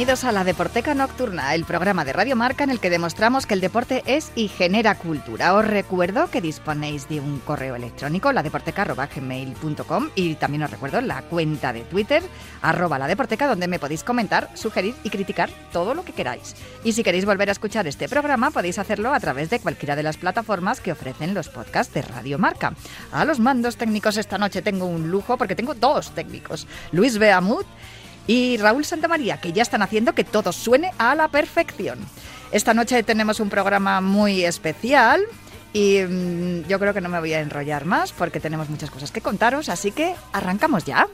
Bienvenidos a la Deporteca Nocturna, el programa de Radio Marca en el que demostramos que el deporte es y genera cultura. Os recuerdo que disponéis de un correo electrónico, ladeporteca.gmail.com y también os recuerdo la cuenta de Twitter, arroba la Deporteca, donde me podéis comentar, sugerir y criticar todo lo que queráis. Y si queréis volver a escuchar este programa, podéis hacerlo a través de cualquiera de las plataformas que ofrecen los podcasts de Radio Marca. A los mandos técnicos esta noche tengo un lujo porque tengo dos técnicos, Luis Beamut y Raúl Santamaría, que ya están haciendo que todo suene a la perfección. Esta noche tenemos un programa muy especial y mm, yo creo que no me voy a enrollar más porque tenemos muchas cosas que contaros, así que arrancamos ya.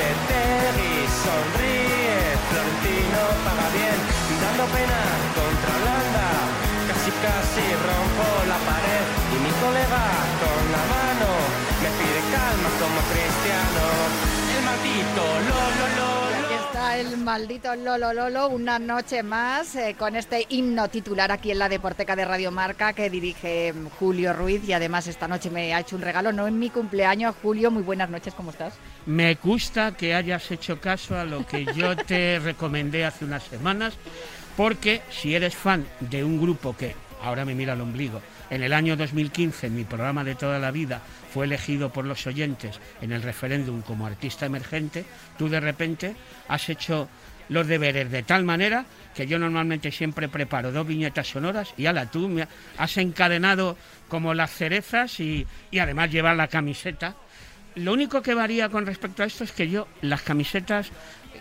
Lopetegui, sonríe, Florentino paga bien, dando pena contra Holanda, casi casi rompo la pared y mi colega con la mano me pide calma como Cristiano, el maldito lo está el maldito Lolo Lolo, una noche más eh, con este himno titular aquí en la Deporteca de Radio Marca que dirige mm, Julio Ruiz y además esta noche me ha hecho un regalo, no en mi cumpleaños. Julio, muy buenas noches, ¿cómo estás? Me gusta que hayas hecho caso a lo que yo te recomendé hace unas semanas, porque si eres fan de un grupo que, ahora me mira el ombligo, en el año 2015, en mi programa de toda la vida, fue elegido por los oyentes en el referéndum como artista emergente, tú de repente has hecho los deberes de tal manera que yo normalmente siempre preparo dos viñetas sonoras y ala, tú me has encadenado como las cerezas y, y además llevar la camiseta. Lo único que varía con respecto a esto es que yo las camisetas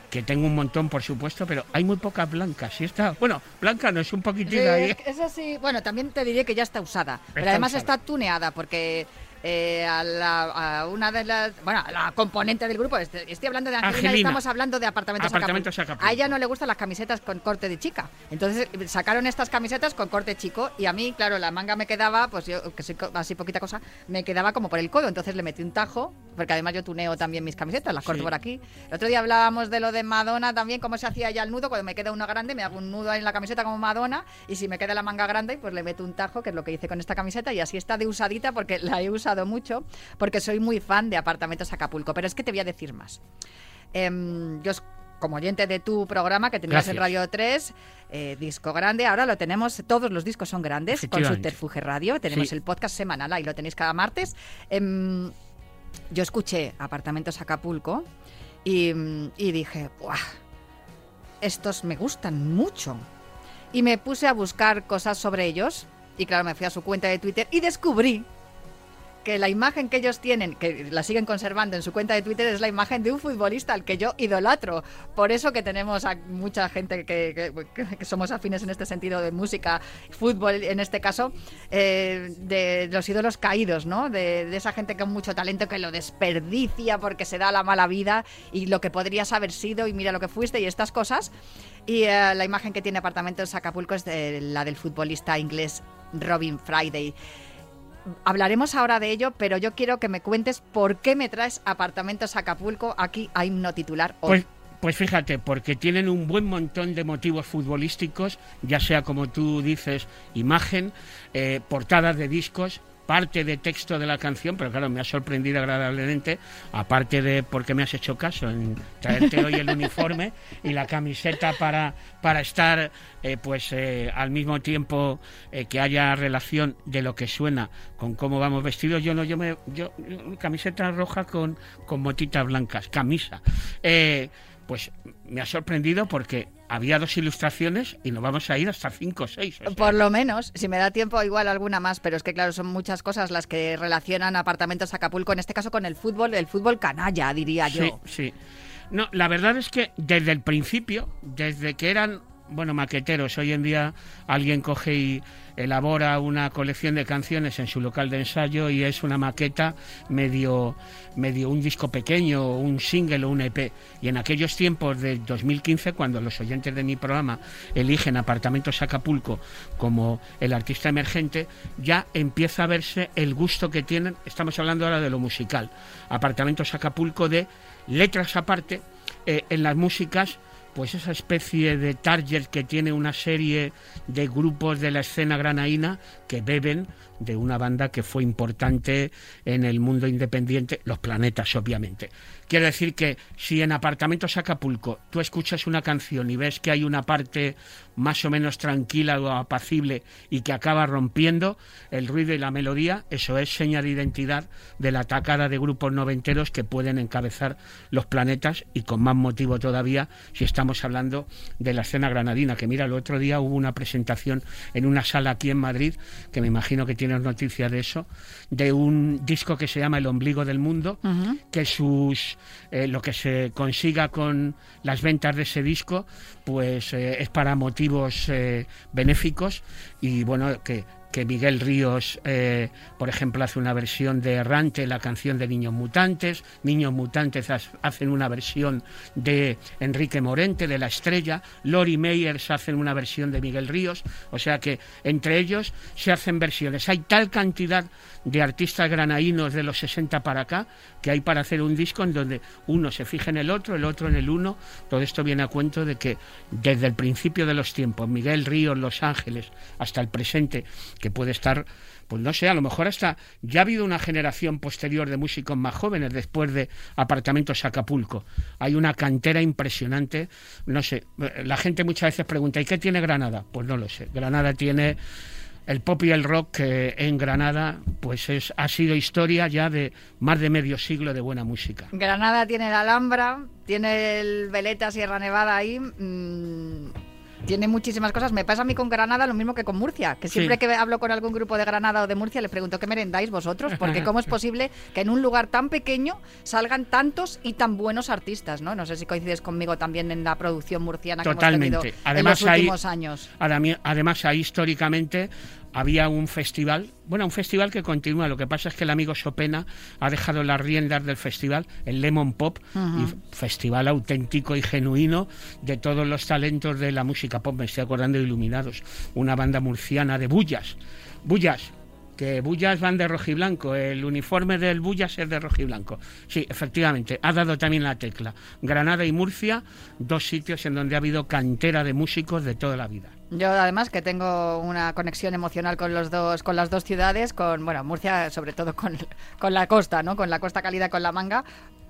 que tengo un montón por supuesto, pero hay muy pocas blancas. Y esta, bueno, blanca no es un poquitín ahí. Eso sí, bueno, también te diré que ya está usada, pero Está además usada. está tuneada porque eh, a, la- a una de las, bueno, a la componente del grupo, este- estoy hablando de Angelina, y estamos hablando de apartamentos, Apartamentos Acapulco. Acapulco. A ella no le gustan las camisetas con corte de chica, entonces sacaron estas camisetas con corte chico y a mí, claro, la manga me quedaba, pues yo que soy así poquita cosa, me quedaba como por el codo, entonces le metí un tajo, porque además yo tuneo también mis camisetas, las corto Sí. por aquí. El otro día hablábamos de lo de Madonna también, cómo se hacía ya el nudo, cuando me queda uno grande, me hago un nudo ahí en la camiseta como Madonna, y si me queda la manga grande, pues le meto un tajo, que es lo que hice con esta camiseta, y así está de usadita, porque la he usado mucho, porque soy muy fan de Apartamentos Acapulco. Pero es que te voy a decir más. Em, yo, como oyente de tu programa que tenías en Gracias. Radio 3, eh, disco grande, ahora lo tenemos, todos los discos son grandes, con. Subterfuge Radio, tenemos Sí. el podcast semanal, ahí lo tenéis cada martes. Em, yo escuché Apartamentos Acapulco y, y dije, ¡buah! Estos me gustan mucho. Y me puse a buscar cosas sobre ellos. Y claro, me fui a su cuenta de Twitter y descubrí que la imagen que ellos tienen, que la siguen conservando en su cuenta de Twitter, es la imagen de un futbolista al que yo idolatro. Por eso que tenemos a mucha gente que, somos afines en este sentido de música, fútbol en este caso, eh, de los ídolos caídos, ¿no? De, esa gente con mucho talento que lo desperdicia porque se da la mala vida y lo que podrías haber sido y mira lo que fuiste y estas cosas. Y eh, la imagen que tiene Apartamentos Acapulco es la del futbolista inglés Robin Friday. Hablaremos ahora de ello, pero yo quiero que me cuentes por qué me traes Apartamentos Acapulco aquí a himno titular hoy. Pues, pues fíjate, porque tienen un buen montón de motivos futbolísticos, ya sea como tú dices, imagen, eh, portadas de discos, parte de texto de la canción, pero claro, me ha sorprendido agradablemente, aparte de porque me has hecho caso en traerte hoy el uniforme y la camiseta para, para estar eh, pues eh, al mismo tiempo eh, que haya relación de lo que suena con cómo vamos vestidos. Yo no, yo me, yo camiseta roja con, con motitas blancas, camisa. Pues me ha sorprendido porque había dos ilustraciones y nos vamos a ir hasta cinco o seis. o sea, Por lo menos, si me da tiempo, igual alguna más, pero es que claro, son muchas cosas las que relacionan apartamentos Acapulco, en este caso con el fútbol, el fútbol canalla, diría Sí, yo. sí. No, la verdad es que desde el principio, desde que eran, bueno, maqueteros, hoy en día alguien coge y elabora una colección de canciones en su local de ensayo y es una maqueta medio, medio un disco pequeño, un single o un EP. Y en aquellos tiempos de 2015, cuando los oyentes de mi programa eligen Apartamentos Acapulco como el artista emergente, ya empieza a verse el gusto que tienen, estamos hablando ahora de lo musical, Apartamentos Acapulco de letras aparte, eh, en las músicas, pues esa especie de target que tiene una serie de grupos de la escena granaína que beben de una banda que fue importante en el mundo independiente, Los Planetas, obviamente. Quiero decir que si en Apartamentos Acapulco tú escuchas una canción y ves que hay una parte más o menos tranquila o apacible y que acaba rompiendo el ruido y la melodía, eso es seña de identidad de la atacada de grupos noventeros que pueden encabezar los planetas y con más motivo todavía si estamos hablando de la escena granadina, que mira, el otro día hubo una presentación en una sala aquí en Madrid, que me imagino que tienes noticia de eso, de un disco que se llama El ombligo del mundo, que sus eh, lo que se consiga con las ventas de ese disco, pues eh, es para motivos eh, benéficos y bueno que que Miguel Ríos, eh, por ejemplo, hace una versión de Errante, la canción de Niños Mutantes. Niños Mutantes hacen una versión de Enrique Morente, de La Estrella. Lori Meyers hacen una versión de Miguel Ríos. O sea que entre ellos se hacen versiones. Hay tal cantidad de artistas granaínos de los 60 para acá que hay para hacer un disco en donde uno se fija en el otro, el otro en el uno. Todo esto viene a cuento de que desde el principio de los tiempos, Miguel Ríos, Los Ángeles, hasta el presente, que puede estar, pues no sé, a lo mejor hasta ya ha habido una generación posterior de músicos más jóvenes después de Apartamentos Acapulco. Hay una cantera impresionante, no sé, la gente muchas veces pregunta, ¿y qué tiene Granada? Pues no lo sé. Granada tiene el pop y el rock en Granada pues es ha sido historia ya de más de medio siglo de buena música. Granada tiene la Alhambra, tiene el Veleta Sierra Nevada ahí. mm, tiene muchísimas cosas. Me pasa a mí con Granada lo mismo que con Murcia, que siempre Sí. que hablo con algún grupo de Granada o de Murcia les pregunto qué merendáis vosotros, porque cómo es posible que en un lugar tan pequeño salgan tantos y tan buenos artistas, ¿no? No sé si coincides conmigo también en la producción murciana que hemos tenido Además, en los hay- últimos años. Además, ahí históricamente había un festival, bueno, un festival que continúa. Lo que pasa es que el amigo Sopena ha dejado las riendas del festival, el Lemon Pop, y festival auténtico y genuino de todos los talentos de la música pop. Me estoy acordando de Iluminados, una banda murciana de Bullas. Bullas, que Bullas van de rojiblanco, el uniforme del Bullas es de rojiblanco. Sí, efectivamente, ha dado también la tecla. Granada y Murcia, dos sitios en donde ha habido cantera de músicos de toda la vida. Yo además que tengo una conexión emocional con los dos, con las dos ciudades, con bueno Murcia sobre todo con, con la costa, ¿no? Con la costa cálida, con la manga,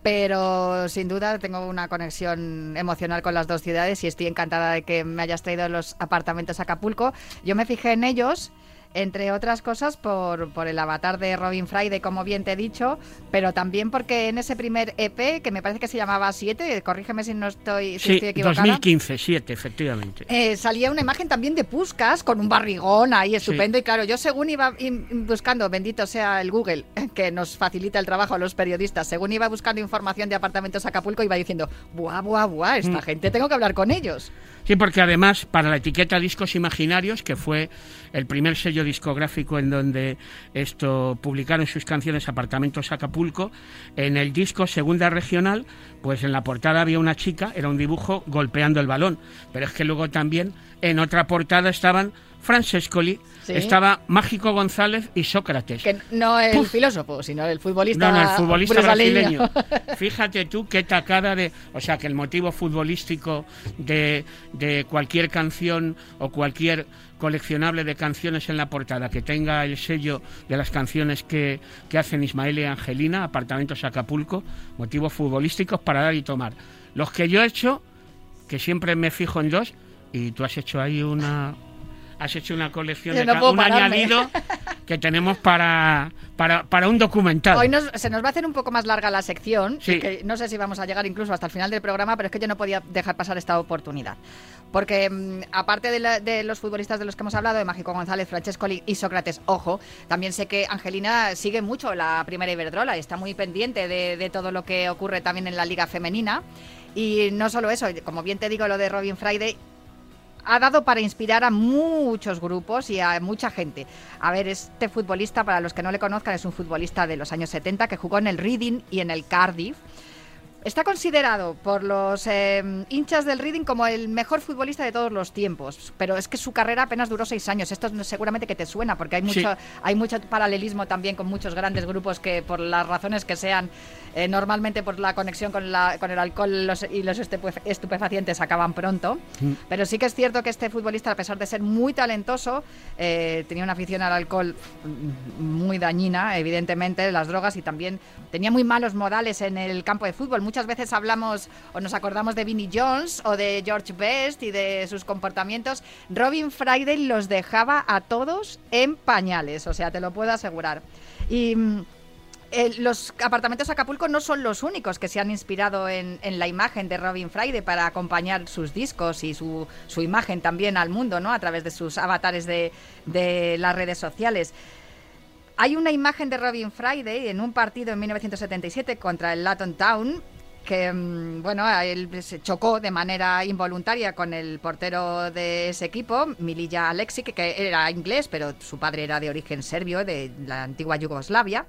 pero sin duda tengo una conexión emocional con las dos ciudades y estoy encantada de que me hayas traído los apartamentos a Acapulco. Yo me fijé en ellos. Entre otras cosas por, por el avatar de Robin Friday, como bien te he dicho, pero también porque en ese primer EP, que me parece que se llamaba 7, corrígeme si no estoy, si Sí, estoy equivocada. 2015, 7, efectivamente. Eh, salía una imagen también de Puscas con un barrigón ahí estupendo. Y claro, yo según iba buscando, bendito sea el Google, que nos facilita el trabajo a los periodistas, según iba buscando información de apartamentos Acapulco, iba diciendo, buah, buah, buah, esta Mm. gente tengo que hablar con ellos. Sí, porque además para la etiqueta Discos Imaginarios, que fue el primer sello discográfico en donde esto publicaron sus canciones Apartamentos Acapulco, en el disco Segunda Regional, pues en la portada había una chica, era un dibujo golpeando el balón, pero es que luego también en otra portada estaban Francescoli, Sí. estaba Mágico González y Sócrates. Que no el Puf. filósofo, sino el futbolista, No, no, el futbolista brasileño. brasileño. Fíjate tú qué tacada de... O sea, que el motivo futbolístico de, de cualquier canción o cualquier coleccionable de canciones en la portada que tenga el sello de las canciones que, que hacen Ismael y Angelina, Apartamentos Acapulco, motivos futbolísticos para dar y tomar. Los que yo he hecho, que siempre me fijo en dos, y tú has hecho ahí una... Has hecho una colección Yo de no un pararme. añadido que tenemos para, para, para un documental. Hoy nos- se nos va a hacer un poco más larga la sección, Sí. que no sé si vamos a llegar incluso hasta el final del programa, pero es que yo no podía dejar pasar esta oportunidad. Porque mm, aparte de, la- de los futbolistas de los que hemos hablado, de Mágico González, Francescoli y Sócrates, ojo, también sé que Angelina sigue mucho la primera Iberdrola y está muy pendiente de, de todo lo que ocurre también en la liga femenina. Y no solo eso, como bien te digo, lo de Robin Friday, ha dado para inspirar a muchos grupos y a mucha gente. A ver, este futbolista, para los que no le conozcan, es un futbolista de los años 70 que jugó en el Reading y en el Cardiff. Está considerado por los eh, hinchas del Reading como el mejor futbolista de todos los tiempos, pero es que su carrera apenas duró seis años. Esto seguramente que te suena, porque hay mucho, Sí. hay mucho paralelismo también con muchos grandes grupos que, por las razones que sean, eh, normalmente por la conexión con, la- con el alcohol los- y los estupe- estupefacientes acaban pronto. Pero sí que es cierto que este futbolista, a pesar de ser muy talentoso, eh, tenía una afición al alcohol mm, muy dañina, evidentemente, las drogas y también tenía muy malos modales en el campo de fútbol. Muchas veces hablamos o nos acordamos de Vinnie Jones o de George Best y de sus comportamientos. Robin Friday los dejaba a todos en pañales, o sea, te lo puedo asegurar. Y. mm, eh, los apartamentos Acapulco no son los únicos que se han inspirado en, la imagen de Robin Friday para acompañar sus discos y su, su imagen también al mundo, ¿no? A través de sus avatares de, las redes sociales. Hay una imagen de Robin Friday en un partido en 1977 contra el Laton Town que mm, bueno, él se chocó de manera involuntaria con el portero de ese equipo, Milija Alexic, que era inglés, pero su padre era de origen serbio, de la antigua Yugoslavia.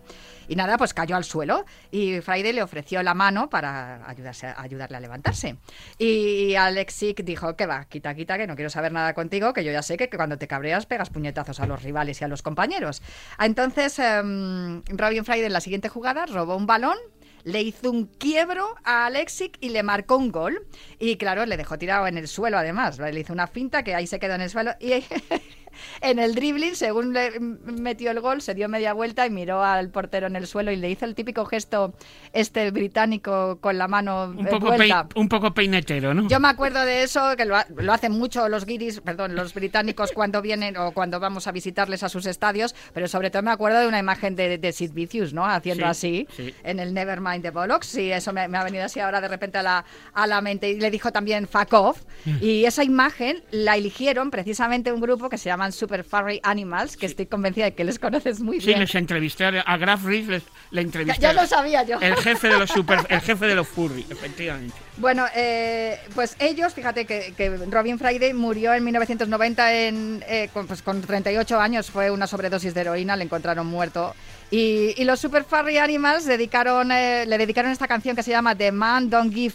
Y nada, pues cayó al suelo y Friday le ofreció la mano para ayudarse, ayudarle a levantarse. Y Alexic dijo que va, quita, quita, que no quiero saber nada contigo, que yo ya sé que cuando te cabreas pegas puñetazos a los rivales y a los compañeros. Entonces, em, Robin Friday en la siguiente jugada robó un balón le hizo un quiebro a Alexic y le marcó un gol. Y claro, le dejó tirado en el suelo además. Le hizo una finta que ahí se quedó en el suelo. Y en el dribbling, según le metió el gol, se dio media vuelta y miró al portero en el suelo y le hizo el típico gesto este británico con la mano Un eh, poco, pei- un poco peinetero, ¿no? Yo me acuerdo de eso, que lo, ha- lo hacen mucho los guiris, perdón, los británicos cuando vienen o cuando vamos a visitarles a sus estadios, pero sobre todo me acuerdo de una imagen de, de Sid Vicious, ¿no? Haciendo Sí, así sí. en el Nevermind the Bollocks, sí, eso me, me ha venido así ahora de repente a la, a la mente. Y le dijo también fuck off, y esa imagen la eligieron precisamente un grupo que se llaman Super Furry Animals, que estoy convencida de que les conoces muy Sí, bien. les entrevisté a Graf Rees, les- le entrevisté. Ya lo sabía yo. El jefe de los super, el jefe de los furry, efectivamente. Bueno, eh, pues ellos, fíjate que, que Robin Friday murió en 1990 en, eh, con, pues con 38 años, fue una sobredosis de heroína, le encontraron muerto. Y, y los Super Furry Animals dedicaron, eh, le dedicaron esta canción que se llama The Man Don't Give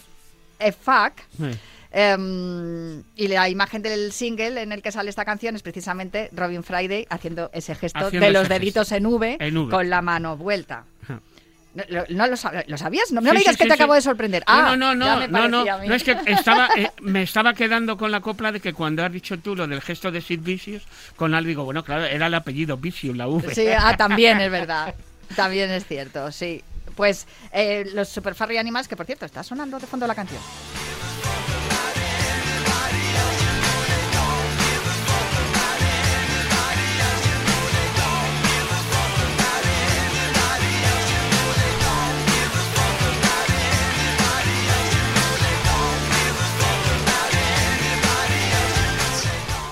a Fuck. Sí. Em, y la imagen del single en el que sale esta canción es precisamente Robin Friday haciendo ese gesto Haciendo de los deditos en v, En V. con la mano vuelta. ¿No, lo- no lo, sab- ¿lo sabías? No, no Sí, me digas sí, que sí, te acabo de sorprender. No, Ah, no, no, no, me no, no, no, es que estaba, eh, me estaba quedando con la copla de que cuando has dicho tú lo del gesto de Sid Vicious, con algo digo, bueno, claro, era el apellido Vicious, la V. Sí, ah, también es verdad. También es cierto, sí. Pues eh, los Super Furry Animals, que por cierto, está sonando de fondo la canción.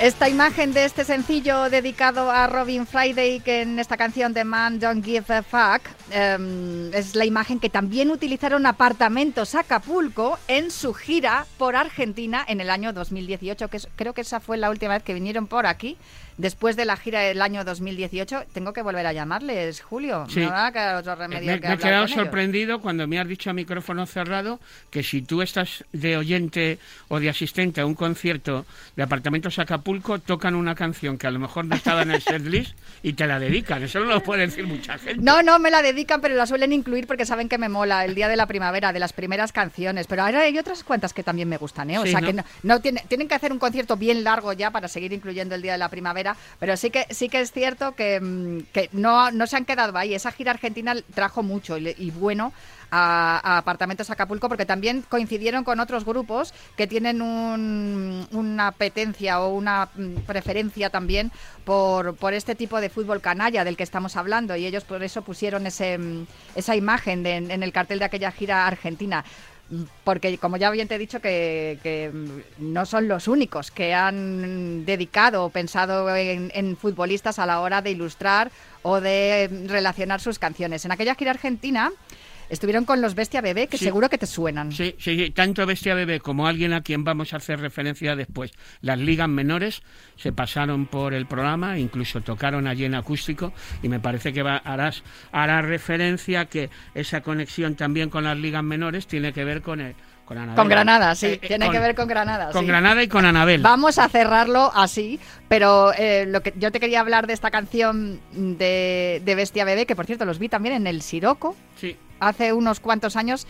Esta imagen de este sencillo dedicado a Robin Friday, que en esta canción de Man Don't Give a Fuck, em, es la imagen que también utilizaron apartamentos Acapulco en su gira por Argentina en el año 2018, que creo que esa fue la última vez que vinieron por aquí. Después de la gira del año 2018, tengo que volver a llamarles, Julio. Sí. No va a quedar otro remedio Me, que me he quedado ellos. sorprendido cuando me has dicho a micrófono cerrado que si tú estás de oyente o de asistente a un concierto de Apartamentos Acapulco, tocan una canción que a lo mejor no estaba en el setlist y te la dedican. Eso no lo puede decir mucha gente. No, no, me la dedican, pero la suelen incluir porque saben que me mola el día de la primavera, de las primeras canciones. Pero ahora hay otras cuantas que también me gustan, ¿eh? O Sí, sea ¿no? que no, no tiene- tienen que hacer un concierto bien largo ya para seguir incluyendo el día de la primavera. Pero sí que sí que es cierto que, mm, que no, no se han quedado ahí. Esa gira argentina trajo mucho y, bueno. A, a Apartamentos Acapulco porque también coincidieron con otros grupos que tienen un- una apetencia o una mm, preferencia también por, por este tipo de fútbol canalla del que estamos hablando y ellos por eso pusieron ese, mm, esa imagen en el cartel de aquella gira argentina. Porque, como ya bien te he dicho, que, no son los únicos que han dedicado o pensado en, en futbolistas a la hora de ilustrar o de relacionar sus canciones. En aquella gira argentina estuvieron con los Bestia Bebé, que Sí. seguro que te suenan. Sí, sí, sí, tanto Bestia Bebé como alguien a quien vamos a hacer referencia después. Las ligas menores se pasaron por el programa, incluso tocaron allí en acústico y me parece que va, harás, hará referencia que esa conexión también con las ligas menores tiene que ver con el, con Anabel. Con Granada, sí, Eh, eh, tiene con- que ver con Granada. Con sí. Granada y con Anabel. Vamos a cerrarlo así, pero eh, lo que yo te quería hablar de esta canción de, de Bestia Bebé, que por cierto los vi también en el Siroco Sí. Hace unos cuantos años,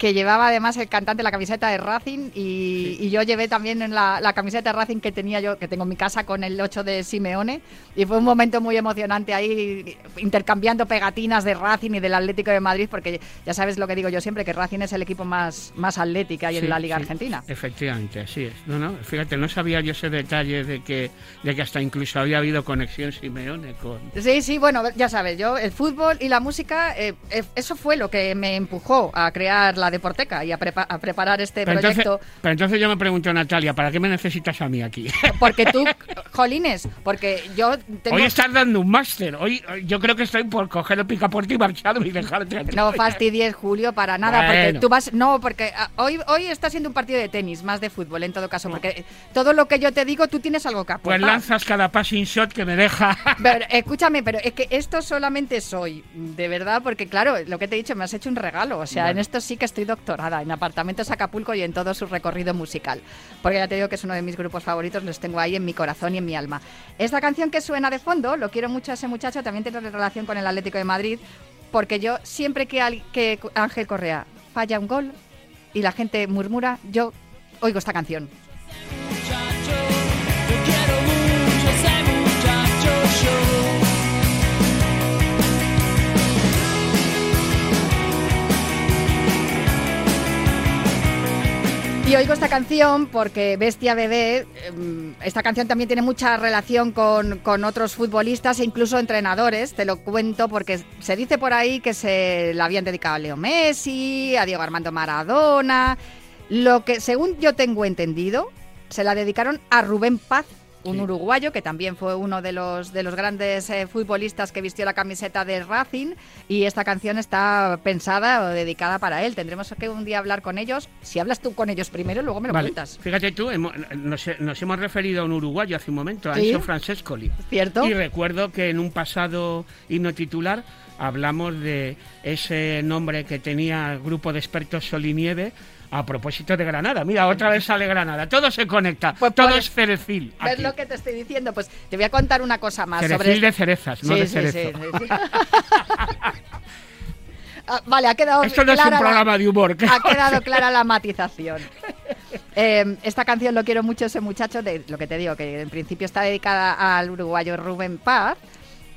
que llevaba además el cantante la camiseta de Racing y, y yo llevé también en la, la camiseta de Racing que tenía yo, que tengo en mi casa con el 8 de Simeone y fue un momento muy emocionante ahí intercambiando pegatinas de Racing y del Atlético de Madrid porque ya sabes lo que digo yo siempre, que Racing es el equipo más, más atlético ahí Sí, en la Liga sí, Argentina. Efectivamente, así es. No, no, fíjate, no sabía yo ese detalle de que, de que hasta incluso había habido conexión Simeone con... Sí, sí, bueno, ya sabes, yo el fútbol y la música, eh, eh, eso fue lo que me empujó a crear la Deporteca y a, prepa- a preparar este Pero entonces, proyecto. pero entonces yo me pregunto, Natalia, ¿para qué me necesitas a mí aquí? Porque tú, jolines, porque yo tengo... Hoy estás dando un máster. Hoy yo creo que estoy por coger el picaporte y marcharme y dejarte aquí. No fastidies, Julio, para nada, porque tú vas... No, porque ah, hoy, hoy está siendo un partido de tenis, más de fútbol en todo caso, porque todo lo que yo te digo, tú tienes algo que Pues aportar. lanzas cada passing shot que me deja. Pero, escúchame, pero es que esto solamente soy, de verdad, porque claro, lo que te he dicho, me has hecho un regalo. O sea, en esto sí que estoy doctorada, en Apartamentos Acapulco y en todo su recorrido musical. Porque ya te digo que es uno de mis grupos favoritos, los tengo ahí en mi corazón y en mi Esta canción que suena de fondo, lo quiero mucho a ese muchacho, también tiene relación con el Atlético de Madrid, porque yo siempre que, que Ángel Correa falla un gol y la gente murmura, yo oigo esta canción. Y oigo esta canción porque Bestia Bebé, em, esta canción también tiene mucha relación con, con otros futbolistas e incluso entrenadores. Te lo cuento porque se dice por ahí que se la habían dedicado a Leo Messi, a Diego Armando Maradona. Lo que, según yo tengo entendido, se la dedicaron a Rubén Paz, un Sí. uruguayo que también fue uno de los, de los grandes eh, futbolistas que vistió la camiseta de Racing. Y esta canción está pensada o dedicada para él. Tendremos que un día hablar con ellos. Si hablas tú con ellos primero, luego me lo Vale, cuentas. Fíjate tú, hemo- nos, nos hemos referido a un uruguayo hace un momento, a Sí. Enzo Francescoli. ¿Cierto? Y recuerdo que en un pasado himno titular hablamos de ese nombre que tenía el grupo de expertos Sol y Nieve a propósito de Granada. Mira, otra vez sale Granada. Todo se conecta. Pues todo es Cerecil. ¿Ves aquí. lo que te estoy diciendo? Pues te voy a contar una cosa más Cerecil sobre de cerezas, no Sí, de cerezo. sí, sí, sí. Ah, vale, ha quedado Esto no es un la- programa de humor. Ha quedado clara la matización. Eh, esta canción lo quiero mucho ese muchacho, de lo que te digo, que en principio está dedicada al uruguayo Rubén Paz.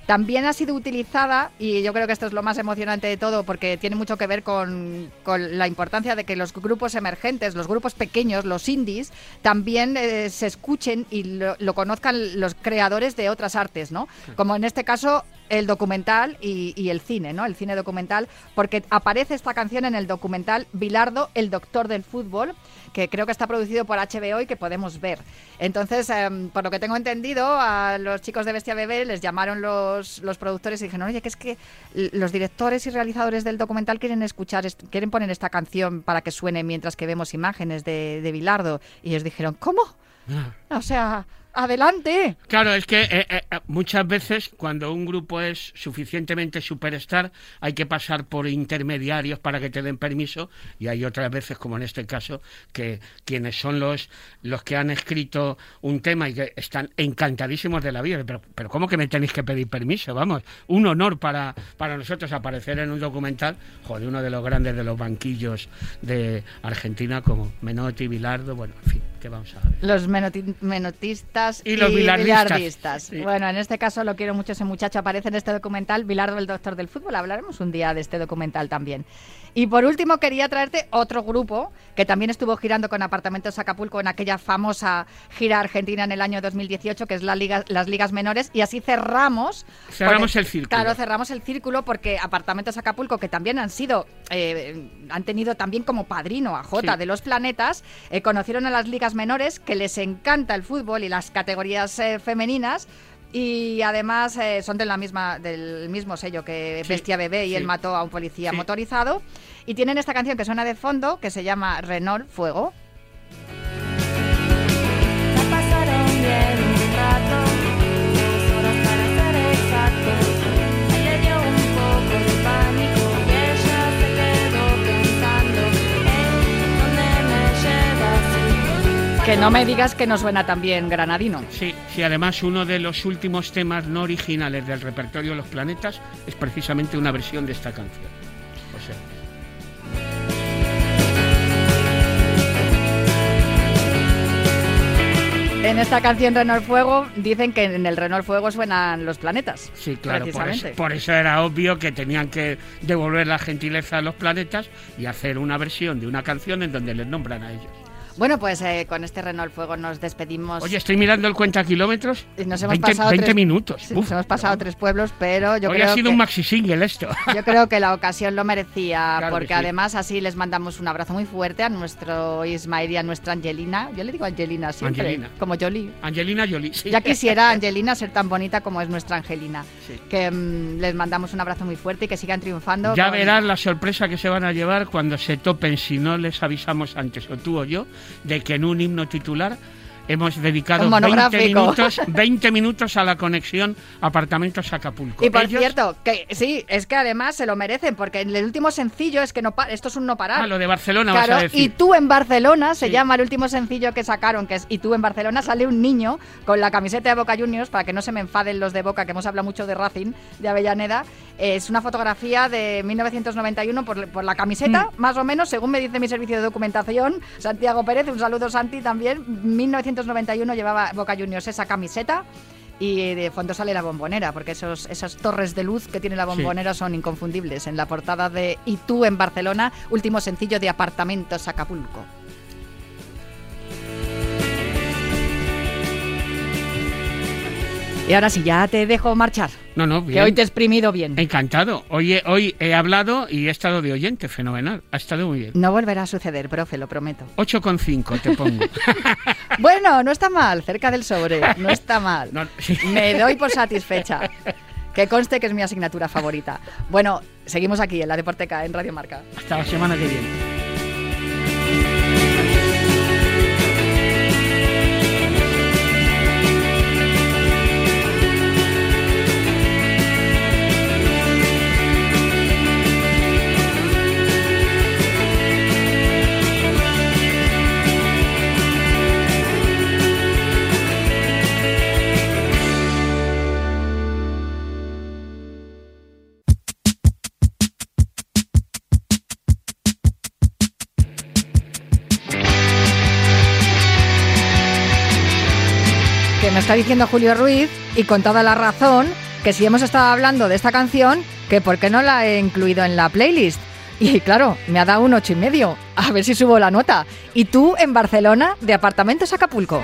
También ha sido utilizada, y yo creo que esto es lo más emocionante de todo, porque tiene mucho que ver con, con la importancia de que los grupos emergentes, los grupos pequeños, los indies, también eh, se escuchen y lo, lo conozcan los creadores de otras artes, ¿no? Como en este caso el documental y, y el cine, ¿no? El cine documental, porque aparece esta canción en el documental Bilardo, el doctor del fútbol, que creo que está producido por HBO y que podemos ver. Entonces, em, por lo que tengo entendido, a los chicos de Bestia Bebé les llamaron los, los productores y dijeron, oye, que es que los directores y realizadores del documental quieren escuchar, quieren poner esta canción para que suene mientras que vemos imágenes de, de Bilardo. Y ellos dijeron, ¿cómo? Ah, O sea, Adelante. Claro, es que eh, eh, muchas veces cuando un grupo es suficientemente superstar hay que pasar por intermediarios para que te den permiso y hay otras veces, como en este caso, que quienes son los, los que han escrito un tema y que están encantadísimos de la vida. Pero, pero ¿cómo que me tenéis que pedir permiso? Vamos, un honor para, para nosotros aparecer en un documental, joder, uno de los grandes de los banquillos de Argentina como Menotti, Bilardo, bueno, en fin, ¿qué vamos a ver? Los menoti- Y los billardistas. Sí. Bueno, en este caso lo quiero mucho ese muchacho, aparece en este documental, Bilardo, el doctor del fútbol. Hablaremos un día de este documental también. Y por último quería traerte otro grupo que también estuvo girando con Apartamentos Acapulco en aquella famosa gira argentina en el año 2018, que es la liga, las ligas menores. Y así cerramos. Cerramos el círculo. Claro, cerramos el círculo porque Apartamentos Acapulco, que también han sido, eh, han tenido también como padrino a Jota Sí. de los planetas, eh, conocieron a las ligas menores, que les encanta el fútbol y las categorías eh, femeninas. Y además eh, son de la misma, del mismo sello que Sí, Bestia Bebé y sí. él mató a un policía Sí. motorizado. Y tienen esta canción que suena de fondo, que se llama Renault Fuego. Que no me digas que no suena tan bien granadino. Sí, sí, además uno de los últimos temas no originales del repertorio de los planetas es precisamente una versión de esta canción. O sea, En esta canción Renault Fuego dicen que en el Renault Fuego suenan los planetas. sí, claro, por eso, por eso era obvio que tenían que devolver la gentileza a los planetas y hacer una versión de una canción en donde les nombran a ellos. Bueno, pues eh, con este Renault Fuego nos despedimos. Oye, estoy mirando el cuenta kilómetros. Y nos hemos 20, pasado 20 tres- minutos. Sí, Uf, nos hemos pasado tres pueblos, pero yo Hoy creo ha sido que... un maxi single esto. Yo creo que la ocasión lo merecía, Claro porque sí. además así les mandamos un abrazo muy fuerte a nuestro Ismael y a nuestra Angelina. Yo le digo Angelina siempre, Angelina. como Jolie. Angelina Jolie. sí. Ya quisiera Angelina ser tan bonita como es nuestra Angelina. Sí. Que mm, les mandamos un abrazo muy fuerte y que sigan triunfando. Ya con- verás la sorpresa que se van a llevar cuando se topen, si no les avisamos antes, o tú o yo, de que en un himno titular hemos dedicado Un 20 monográfico. minutos, 20 minutos a la conexión apartamentos Acapulco. Y por Ellos- cierto, que sí, es que además se lo merecen, porque en el último sencillo es que no esto es un no parar. Ah, lo de Barcelona vas Claro, a y tú en Barcelona se Sí. llama el último sencillo que sacaron, que es Y tú en Barcelona sale un niño con la camiseta de Boca Juniors, para que no se me enfaden los de Boca, que hemos hablado mucho de Racing, de Avellaneda. Es una fotografía de 1991 por, por la camiseta, Mm. más o menos, según me dice mi servicio de documentación. Santiago Pérez, un saludo Santi también. 1991 llevaba Boca Juniors esa camiseta. Y de fondo sale la bombonera, porque esos, esas torres de luz que tiene la Sí. bombonera son inconfundibles. En la portada de Y tú en Barcelona, último sencillo de Apartamentos Acapulco. Y ahora sí, ya te dejo marchar, No, no, que bien. hoy te he exprimido bien. Encantado. Hoy he, hoy he hablado y he estado de oyente, fenomenal. Ha estado muy bien. No volverá a suceder, profe, lo prometo. 8,5 te pongo. Bueno, no está mal, cerca del sobre, no está mal. No, sí. Me doy por satisfecha. Que conste que es mi asignatura favorita. Bueno, seguimos aquí en la Deporteca, en Radio Marca. Hasta la semana que viene. Está diciendo Julio Ruiz, y con toda la razón, que si hemos estado hablando de esta canción, que por qué no la he incluido en la playlist. Y claro, me ha dado un ocho y medio. A ver si subo la nota. Y tú en Barcelona, de Apartamentos Acapulco.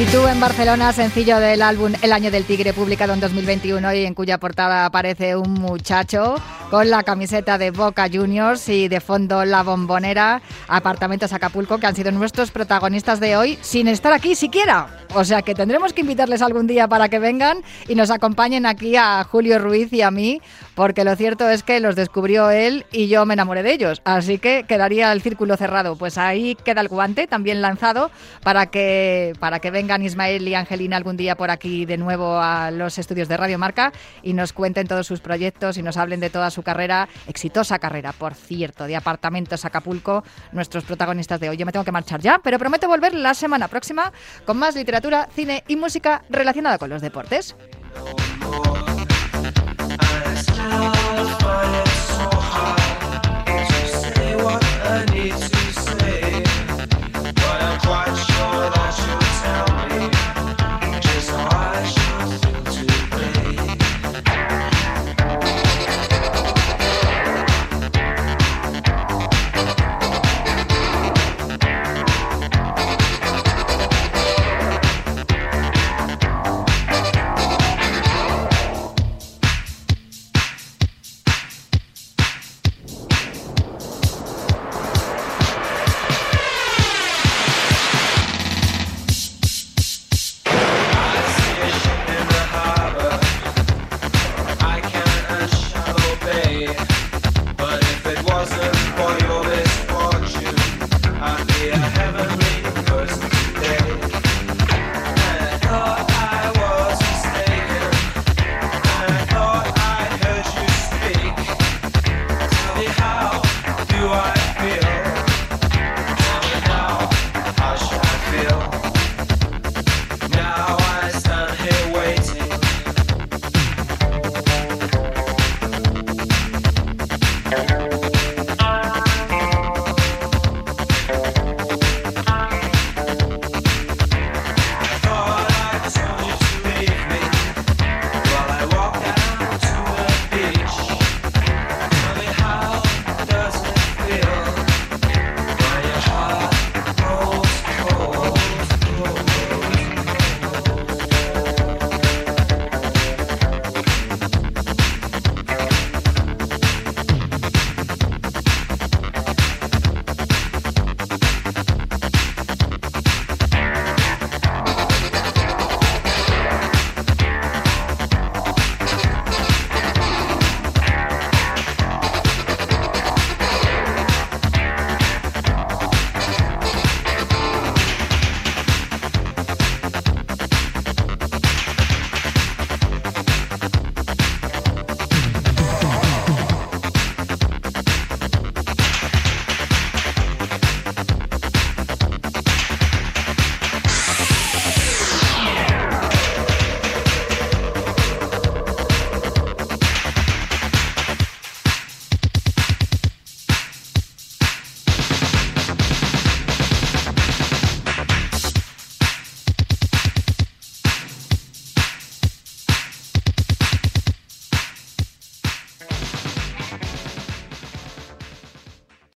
You en Barcelona, sencillo del álbum El Año del Tigre, publicado en 2021 y en cuya portada aparece un muchacho con la camiseta de Boca Juniors y de fondo la bombonera Apartamentos Acapulco, que han sido nuestros protagonistas de hoy sin estar aquí siquiera. O sea que tendremos que invitarles algún día para que vengan y nos acompañen aquí a Julio Ruiz y a mí, porque lo cierto es que los descubrió él y yo me enamoré de ellos. Así que quedaría el círculo cerrado. Pues ahí queda el guante también lanzado para que, para que vengan Ismael y Angelina algún día por aquí de nuevo a los estudios de Radio Marca y nos cuenten todos sus proyectos y nos hablen de toda su carrera, exitosa carrera, por cierto, de Apartamentos Acapulco, nuestros protagonistas de hoy. Yo me tengo que marchar ya, pero prometo volver la semana próxima con más literatura, cine y música relacionada con los deportes. fire